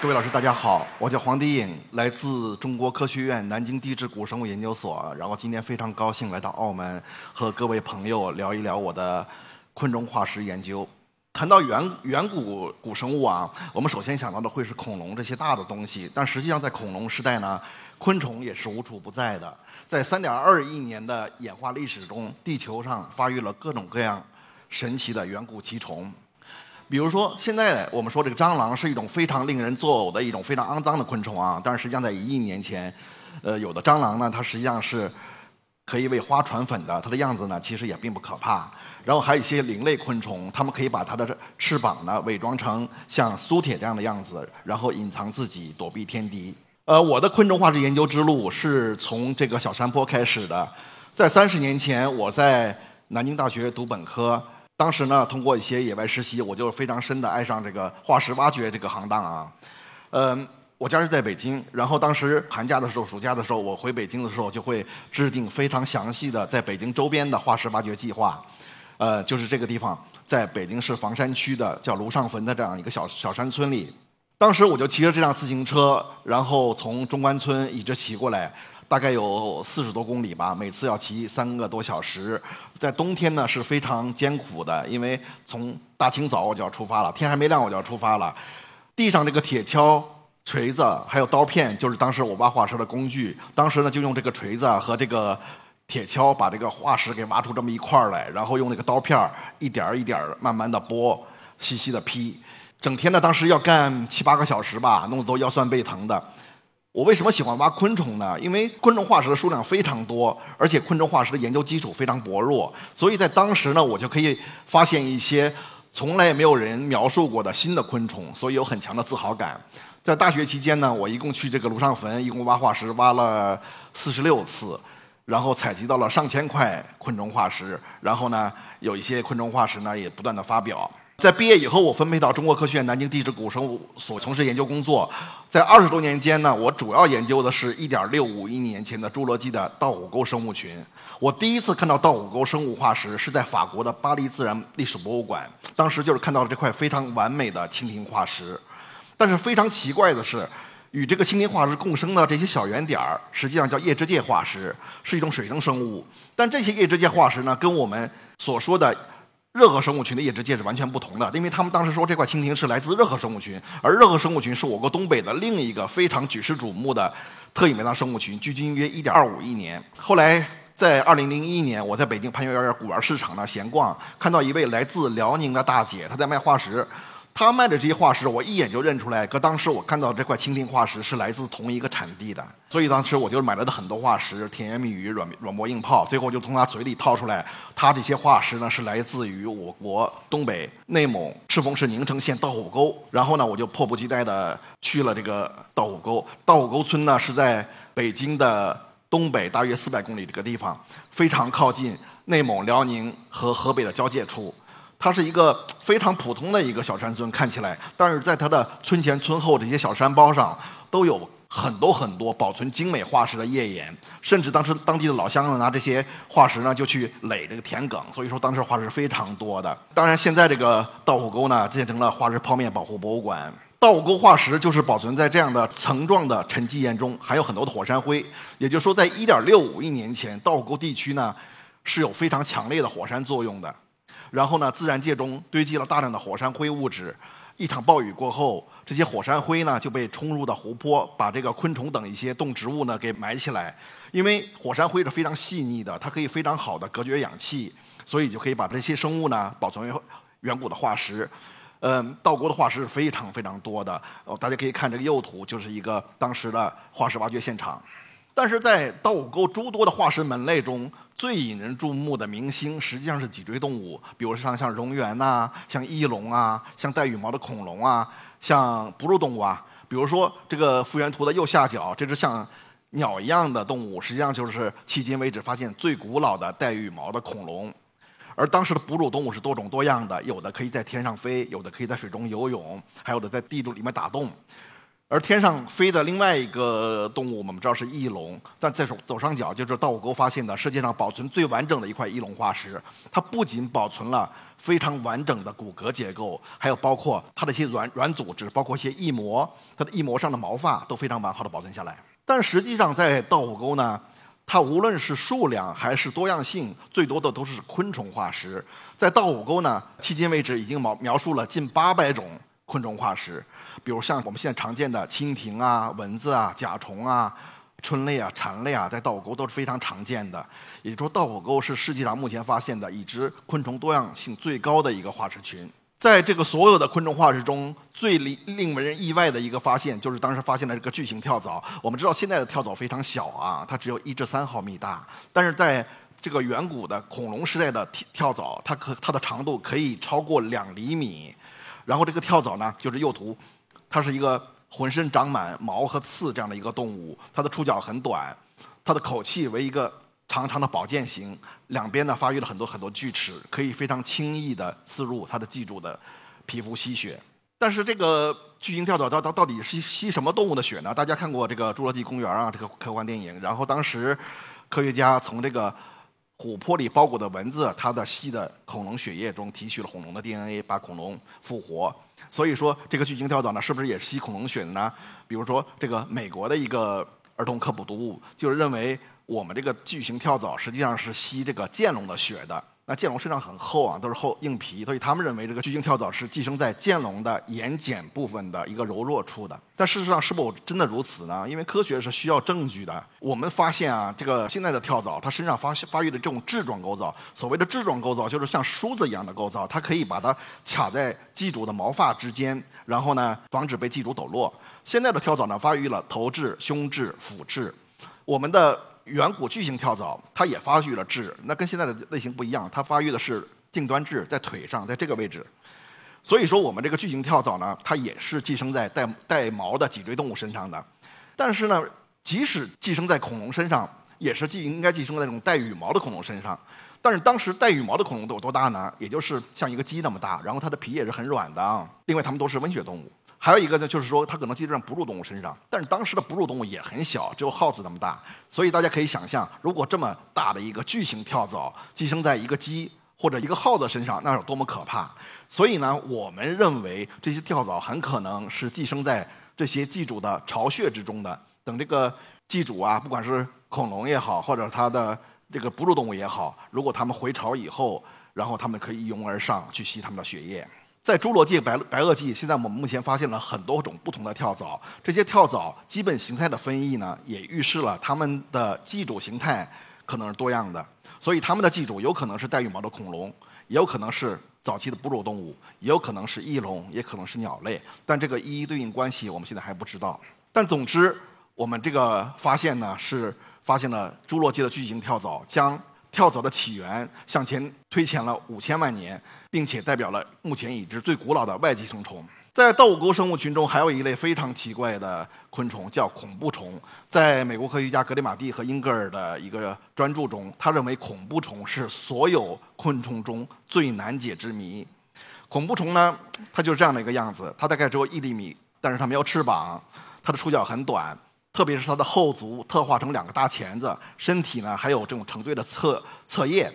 各位老师，大家好，我叫黄迪颖，来自中国科学院南京地质古生物研究所。然后今天非常高兴来到澳门，和各位朋友聊一聊我的昆虫化石研究。谈到远远古古生物啊，我们首先想到的会是恐龙这些大的东西，但实际上在恐龙时代呢，昆虫也是无处不在的。在3.2亿年的演化历史中，地球上发育了各种各样神奇的远古奇虫。比如说，现在我们说这个蟑螂是一种非常令人作呕的一种非常肮脏的昆虫啊，但是实际上在一亿年前，呃，有的蟑螂呢，它实际上是可以为花传粉的，它的样子呢其实也并不可怕。然后还有一些灵类昆虫，它们可以把它的翅膀呢伪装成像苏铁这样的样子，然后隐藏自己，躲避天敌。呃，我的昆虫化石研究之路是从这个小山坡开始的，在三十年前，我在南京大学读本科。当时呢，通过一些野外实习，我就非常深的爱上这个化石挖掘这个行当啊。嗯，我家是在北京，然后当时寒假的时候、暑假的时候，我回北京的时候，就会制定非常详细的在北京周边的化石挖掘计划。呃，就是这个地方，在北京市房山区的叫卢上坟的这样一个小小山村里。当时我就骑着这辆自行车，然后从中关村一直骑过来。大概有四十多公里吧，每次要骑三个多小时。在冬天呢是非常艰苦的，因为从大清早我就要出发了，天还没亮我就要出发了。地上这个铁锹、锤子还有刀片，就是当时我挖化石的工具。当时呢就用这个锤子和这个铁锹把这个化石给挖出这么一块来，然后用那个刀片一点一点慢慢的剥，细细的劈。整天呢当时要干七八个小时吧，弄得都腰酸背疼的。我为什么喜欢挖昆虫呢？因为昆虫化石的数量非常多，而且昆虫化石的研究基础非常薄弱，所以在当时呢，我就可以发现一些从来没有人描述过的新的昆虫，所以有很强的自豪感。在大学期间呢，我一共去这个庐上坟，一共挖化石挖了四十六次，然后采集到了上千块昆虫化石，然后呢，有一些昆虫化石呢也不断的发表。在毕业以后，我分配到中国科学院南京地质古生物所从事研究工作。在二十多年间呢，我主要研究的是一点六五亿年前的侏罗纪的稻虎沟生物群。我第一次看到稻虎沟生物化石是在法国的巴黎自然历史博物馆，当时就是看到了这块非常完美的蜻蜓化石。但是非常奇怪的是，与这个蜻蜓化石共生的这些小圆点儿，实际上叫叶肢界化石，是一种水生生物。但这些叶肢界化石呢，跟我们所说的。热河生物群的叶质界是完全不同的，因为他们当时说这块蜻蜓是来自热河生物群，而热河生物群是我国东北的另一个非常举世瞩目的特异埋葬生物群，距今约一点二五亿年。后来在二零零一年，我在北京潘家园古玩市场呢闲逛，看到一位来自辽宁的大姐，她在卖化石。他卖的这些化石，我一眼就认出来。可当时我看到这块蜻蜓化石是来自同一个产地的，所以当时我就买了的很多化石，甜言蜜语、软软磨硬泡，最后就从他嘴里套出来，他这些化石呢是来自于我国东北内蒙赤峰市宁城县道虎沟。然后呢，我就迫不及待地去了这个道虎沟。道虎沟村呢是在北京的东北大约四百公里这个地方，非常靠近内蒙、辽宁和河北的交界处。它是一个非常普通的一个小山村，看起来，但是在它的村前村后这些小山包上，都有很多很多保存精美化石的页岩，甚至当时当地的老乡呢拿这些化石呢就去垒这个田埂，所以说当时化石非常多的。当然，现在这个稻虎沟呢建成了化石泡面保护博物馆。稻虎沟化石就是保存在这样的层状的沉积岩中，含有很多的火山灰，也就是说，在1.65亿年前，稻虎沟地区呢是有非常强烈的火山作用的。然后呢，自然界中堆积了大量的火山灰物质，一场暴雨过后，这些火山灰呢就被冲入到湖泊，把这个昆虫等一些动植物呢给埋起来。因为火山灰是非常细腻的，它可以非常好的隔绝氧气，所以就可以把这些生物呢保存为远古的化石。嗯，道国的化石是非常非常多的，大家可以看这个右图，就是一个当时的化石挖掘现场。但是在稻谷沟诸多的化石门类中，最引人注目的明星实际上是脊椎动物，比如像像蝾螈呐，像翼龙啊，像带羽毛的恐龙啊，像哺乳动物啊。比如说这个复原图的右下角，这只像鸟一样的动物，实际上就是迄今为止发现最古老的带羽毛的恐龙。而当时的哺乳动物是多种多样的，有的可以在天上飞，有的可以在水中游泳，还有的在地洞里面打洞。而天上飞的另外一个动物，我们知道是翼龙，但在左左上角就是道虎沟发现的世界上保存最完整的一块翼龙化石。它不仅保存了非常完整的骨骼结构，还有包括它的一些软软组织，包括一些翼膜，它的翼膜上的毛发都非常完好的保存下来。但实际上在道虎沟呢，它无论是数量还是多样性，最多的都是昆虫化石。在道虎沟呢，迄今为止已经描描述了近八百种。昆虫化石，比如像我们现在常见的蜻蜓啊、蚊子啊、甲虫啊、春类啊、蝉类啊，在稻谷沟都是非常常见的。也就是说，稻谷沟是世界上目前发现的已知昆虫多样性最高的一个化石群。在这个所有的昆虫化石中，最令令人意外的一个发现，就是当时发现了这个巨型跳蚤。我们知道现在的跳蚤非常小啊，它只有一至三毫米大，但是在这个远古的恐龙时代的跳跳蚤，它可它的长度可以超过两厘米。然后这个跳蚤呢，就是右图，它是一个浑身长满毛和刺这样的一个动物，它的触角很短，它的口器为一个长长的宝剑形，两边呢发育了很多很多锯齿，可以非常轻易地刺入它的寄主的皮肤吸血。但是这个巨型跳蚤到到到底是吸什么动物的血呢？大家看过这个《侏罗纪公园》啊，这个科幻电影，然后当时科学家从这个。琥珀里包裹的蚊子，它的吸的恐龙血液中提取了恐龙的 DNA，把恐龙复活。所以说，这个巨型跳蚤呢，是不是也是吸恐龙血的呢？比如说，这个美国的一个儿童科普读物，就是认为我们这个巨型跳蚤实际上是吸这个剑龙的血的。那剑龙身上很厚啊，都是厚硬皮，所以他们认为这个巨型跳蚤是寄生在剑龙的眼睑部分的一个柔弱处的。但事实上是否真的如此呢？因为科学是需要证据的。我们发现啊，这个现在的跳蚤它身上发发育的这种质状构造，所谓的质状构造就是像梳子一样的构造，它可以把它卡在寄主的毛发之间，然后呢防止被寄主抖落。现在的跳蚤呢发育了头质、胸质、腹质，我们的。远古巨型跳蚤，它也发育了痣，那跟现在的类型不一样，它发育的是近端痣，在腿上，在这个位置。所以说，我们这个巨型跳蚤呢，它也是寄生在带带毛的脊椎动物身上的。但是呢，即使寄生在恐龙身上，也是寄应该寄生在那种带羽毛的恐龙身上。但是当时带羽毛的恐龙都有多大呢？也就是像一个鸡那么大，然后它的皮也是很软的啊。另外，它们都是温血动物。还有一个呢，就是说它可能寄生在哺乳动物身上，但是当时的哺乳动物也很小，只有耗子那么大，所以大家可以想象，如果这么大的一个巨型跳蚤寄生在一个鸡或者一个耗子身上，那有多么可怕。所以呢，我们认为这些跳蚤很可能是寄生在这些寄主的巢穴之中的。等这个寄主啊，不管是恐龙也好，或者它的这个哺乳动物也好，如果它们回巢以后，然后它们可以一拥而上去吸它们的血液。在侏罗纪白白垩纪，现在我们目前发现了很多种不同的跳蚤。这些跳蚤基本形态的分异呢，也预示了它们的寄主形态可能是多样的。所以，它们的寄主有可能是带羽毛的恐龙，也有可能是早期的哺乳动物，也有可能是翼龙，也可能是鸟类。但这个一一对应关系，我们现在还不知道。但总之，我们这个发现呢，是发现了侏罗纪的巨型跳蚤将。跳蚤的起源向前推前了五千万年，并且代表了目前已知最古老的外寄生虫。在稻谷沟生物群中，还有一类非常奇怪的昆虫，叫恐怖虫。在美国科学家格里马蒂和英格尔的一个专著中，他认为恐怖虫是所有昆虫中最难解之谜。恐怖虫呢，它就是这样的一个样子，它大概只有一厘米，但是它没有翅膀，它的触角很短。特别是它的后足特化成两个大钳子，身体呢还有这种成对的侧侧叶，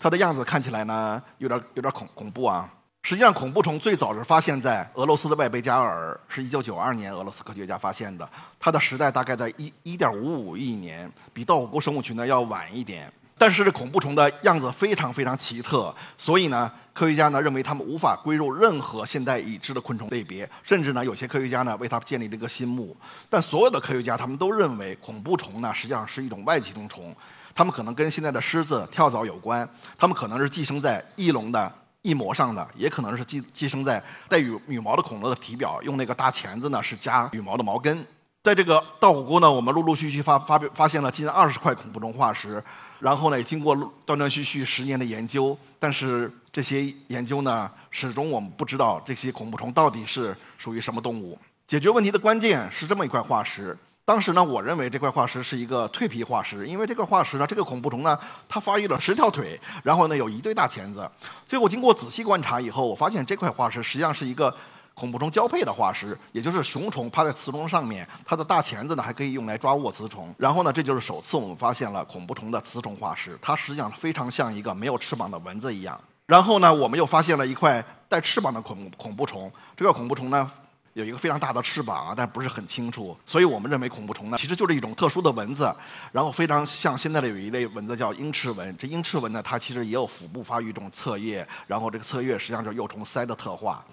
它的样子看起来呢有点有点恐恐怖啊。实际上，恐怖虫最早是发现在俄罗斯的外贝加尔，是一九九二年俄罗斯科学家发现的，它的时代大概在一一点五五亿年，比稻谷生物群呢要晚一点。但是这恐怖虫的样子非常非常奇特，所以呢，科学家呢认为它们无法归入任何现代已知的昆虫类别，甚至呢，有些科学家呢为它建立了一个新目。但所有的科学家他们都认为恐怖虫呢实际上是一种外寄生虫，它们可能跟现在的狮子、跳蚤有关，它们可能是寄生在翼龙的翼膜上的，也可能是寄寄生在带羽羽毛的恐龙的体表，用那个大钳子呢是夹羽毛的毛根。在这个稻谷沟呢，我们陆陆续续发发发现了近二十块恐怖虫化石。然后呢，经过断断续续十年的研究，但是这些研究呢，始终我们不知道这些恐怖虫到底是属于什么动物。解决问题的关键是这么一块化石。当时呢，我认为这块化石是一个蜕皮化石，因为这个化石呢，这个恐怖虫呢，它发育了十条腿，然后呢，有一对大钳子。最后经过仔细观察以后，我发现这块化石实际上是一个恐怖虫交配的化石，也就是雄虫趴在雌虫上面，它的大钳子呢还可以用来抓握雌虫。然后呢，这就是首次我们发现了恐怖虫的雌虫化石，它实际上非常像一个没有翅膀的蚊子一样。然后呢，我们又发现了一块带翅膀的恐恐怖虫，这个恐怖虫呢。有一个非常大的翅膀啊，但不是很清楚，所以我们认为恐怖虫呢，其实就是一种特殊的蚊子，然后非常像现在的有一类蚊子叫鹰翅蚊。这鹰翅蚊呢，它其实也有腹部发育一种侧叶，然后这个侧叶实际上就是幼虫鳃的特化。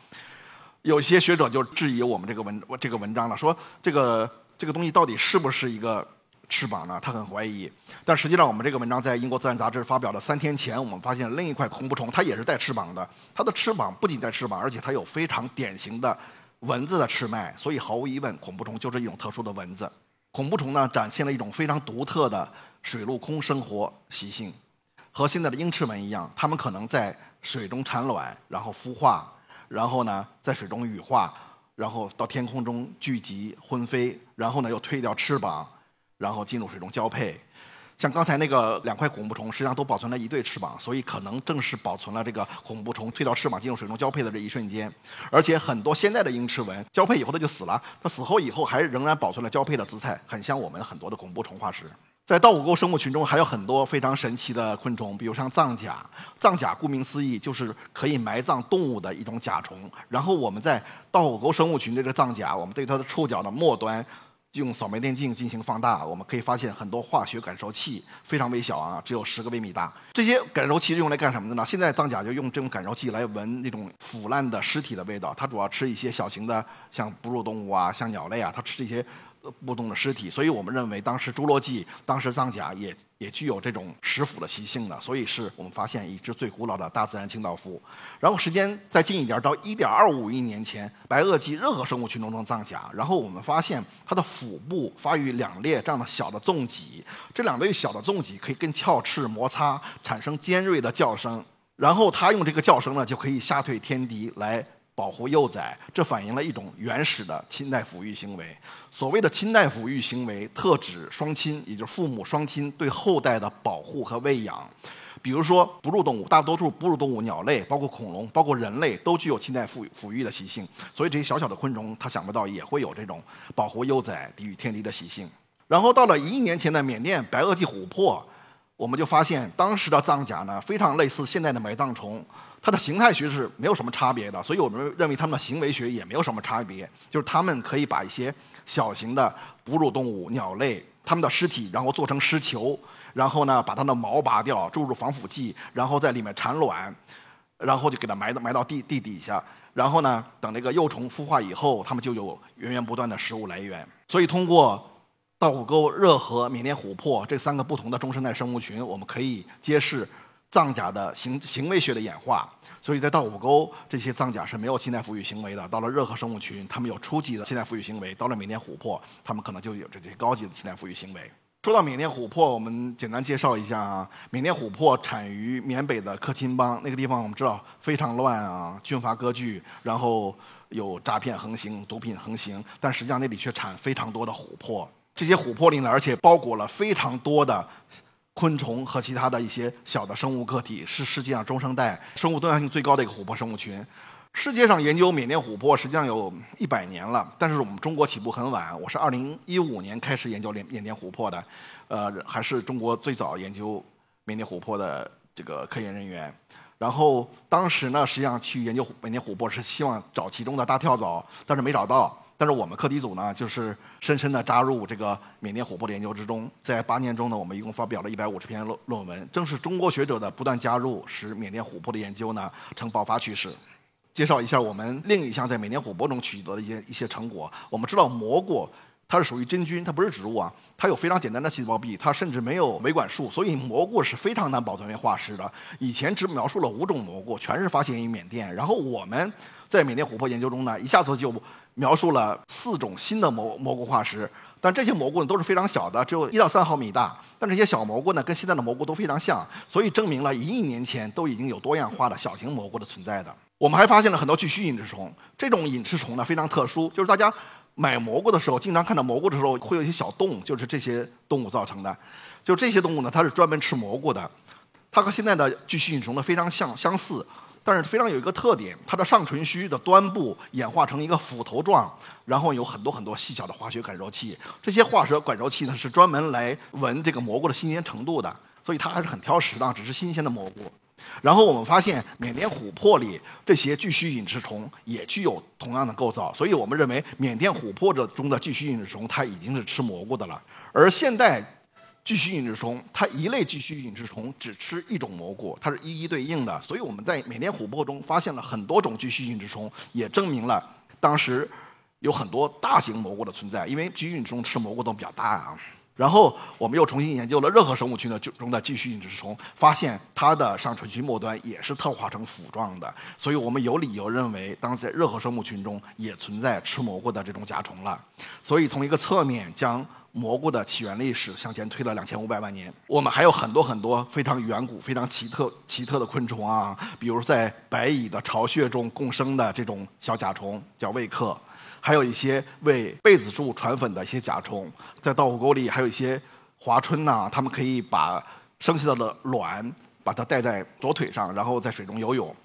有些学者就质疑我们这个文这个文章了，说这个这个东西到底是不是一个翅膀呢？他很怀疑。但实际上，我们这个文章在英国自然杂志发表的三天前，我们发现另一块恐怖虫，它也是带翅膀的。它的翅膀不仅带翅膀，而且它有非常典型的。蚊子的翅脉，所以毫无疑问，恐怖虫就是一种特殊的蚊子。恐怖虫呢，展现了一种非常独特的水陆空生活习性，和现在的鹰翅蚊一样，它们可能在水中产卵，然后孵化，然后呢，在水中羽化，然后到天空中聚集婚飞，然后呢又退掉翅膀，然后进入水中交配。像刚才那个两块恐怖虫，实际上都保存了一对翅膀，所以可能正是保存了这个恐怖虫退掉翅膀进入水中交配的这一瞬间。而且很多现在的鹰翅蚊交配以后它就死了，它死后以后还仍然保存了交配的姿态，很像我们很多的恐怖虫化石。在稻谷沟生物群中还有很多非常神奇的昆虫，比如像藏甲。藏甲顾名思义就是可以埋葬动物的一种甲虫。然后我们在稻谷沟生物群这个藏甲，我们对它的触角的末端。用扫描电镜进行放大，我们可以发现很多化学感受器，非常微小啊，只有十个微米大。这些感受器是用来干什么的呢？现在藏甲就用这种感受器来闻那种腐烂的尸体的味道。它主要吃一些小型的，像哺乳动物啊，像鸟类啊，它吃这些。不动的尸体，所以我们认为当时侏罗纪、当时藏甲也也具有这种食腐的习性的，所以是我们发现已知最古老的大自然清道夫。然后时间再近一点，到1.25亿年前，白垩纪任何生物群中的藏甲，然后我们发现它的腹部发育两列这样的小的纵脊，这两列小的纵脊可以跟鞘翅摩擦，产生尖锐的叫声，然后它用这个叫声呢，就可以吓退天敌来。保护幼崽，这反映了一种原始的亲代抚育行为。所谓的亲代抚育行为，特指双亲，也就是父母双亲对后代的保护和喂养。比如说，哺乳动物，大多数哺乳动物，鸟类，包括恐龙，包括人类，都具有亲代抚抚育的习性。所以这些小小的昆虫，它想不到也会有这种保护幼崽、抵御天敌的习性。然后到了一亿年前的缅甸白垩纪琥珀，我们就发现当时的藏甲呢，非常类似现在的埋葬虫。它的形态学是没有什么差别的，所以我们认为它们的行为学也没有什么差别。就是它们可以把一些小型的哺乳动物、鸟类它们的尸体，然后做成尸球，然后呢把它的毛拔掉，注入防腐剂，然后在里面产卵，然后就给它埋到埋到地地底下，然后呢等那个幼虫孵化以后，它们就有源源不断的食物来源。所以通过稻谷沟、热河、缅甸琥珀这三个不同的中生代生物群，我们可以揭示。藏甲的行行为学的演化，所以在稻谷沟这些藏甲是没有亲代抚育行为的。到了热河生物群，它们有初级的亲代抚育行为；到了缅甸琥珀，它们可能就有这些高级的亲代抚育行为。说到缅甸琥珀，我们简单介绍一下啊。缅甸琥珀产于缅北的克钦邦，那个地方我们知道非常乱啊，军阀割据，然后有诈骗横行、毒品横行，但实际上那里却产非常多的琥珀。这些琥珀里呢，而且包裹了非常多的。昆虫和其他的一些小的生物个体是世界上中生代生物多样性最高的一个琥珀生物群。世界上研究缅甸琥珀实际上有一百年了，但是我们中国起步很晚。我是二零一五年开始研究缅缅甸琥珀的，呃，还是中国最早研究缅甸琥珀的这个科研人员。然后当时呢，实际上去研究缅甸琥珀是希望找其中的大跳蚤，但是没找到。但是我们课题组呢，就是深深地扎入这个缅甸琥珀的研究之中。在八年中呢，我们一共发表了一百五十篇论论文。正是中国学者的不断加入，使缅甸琥珀的研究呢呈爆发趋势。介绍一下我们另一项在缅甸琥珀中取得的一些一些成果。我们知道蘑菇。它是属于真菌，它不是植物啊。它有非常简单的细胞壁，它甚至没有维管束，所以蘑菇是非常难保存为化石的。以前只描述了五种蘑菇，全是发现于缅甸。然后我们在缅甸琥珀研究中呢，一下子就描述了四种新的蘑蘑菇化石。但这些蘑菇呢都是非常小的，只有一到三毫米大。但这些小蘑菇呢，跟现在的蘑菇都非常像，所以证明了一亿年前都已经有多样化的小型蘑菇的存在的。我们还发现了很多巨须隐翅虫，这种隐翅虫呢非常特殊，就是大家。买蘑菇的时候，经常看到蘑菇的时候会有一些小洞，就是这些动物造成的。就这些动物呢，它是专门吃蘑菇的。它和现在的巨须隐虫呢非常相相似，但是非常有一个特点，它的上唇须的端部演化成一个斧头状，然后有很多很多细小的化学感受器。这些化学感受器呢，是专门来闻这个蘑菇的新鲜程度的，所以它还是很挑食的，只是新鲜的蘑菇。然后我们发现，缅甸琥珀里这些巨须隐翅虫也具有同样的构造，所以我们认为缅甸琥珀的中的巨须隐翅虫它已经是吃蘑菇的了，而现代。巨须隐翅虫，它一类巨须隐翅虫只吃一种蘑菇，它是一一对应的。所以我们在缅甸琥珀中发现了很多种巨须隐翅虫，也证明了当时有很多大型蘑菇的存在。因为巨须隐翅虫吃蘑菇都比较大啊。然后我们又重新研究了热河生物群的中的寄居隐翅虫，发现它的上唇区末端也是特化成腐状的。所以我们有理由认为，当在热河生物群中也存在吃蘑菇的这种甲虫了。所以从一个侧面将。蘑菇的起源历史向前推了两千五百万年，我们还有很多很多非常远古、非常奇特、奇特的昆虫啊，比如在白蚁的巢穴中共生的这种小甲虫叫卫克，还有一些为被子柱传粉的一些甲虫，在稻谷沟里还有一些华春呐，它们可以把生下的卵把它带在左腿上，然后在水中游泳。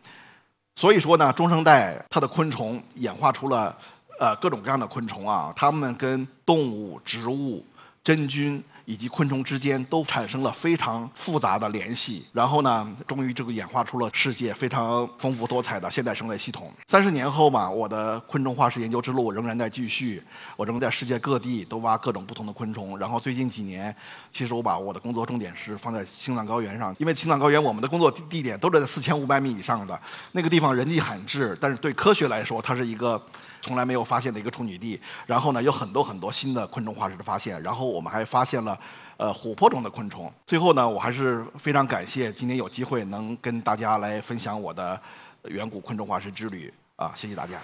所以说呢，中生代它的昆虫演化出了。呃，各种各样的昆虫啊，它们跟动物、植物、真菌以及昆虫之间都产生了非常复杂的联系，然后呢，终于这个演化出了世界非常丰富多彩的现代生态系统。三十年后嘛，我的昆虫化石研究之路仍然在继续，我仍在世界各地都挖各种不同的昆虫。然后最近几年，其实我把我的工作重点是放在青藏高原上，因为青藏高原我们的工作地点都是在四千五百米以上的那个地方，人迹罕至，但是对科学来说，它是一个。从来没有发现的一个处女地，然后呢，有很多很多新的昆虫化石的发现，然后我们还发现了，呃，琥珀中的昆虫。最后呢，我还是非常感谢今天有机会能跟大家来分享我的远古昆虫化石之旅啊，谢谢大家。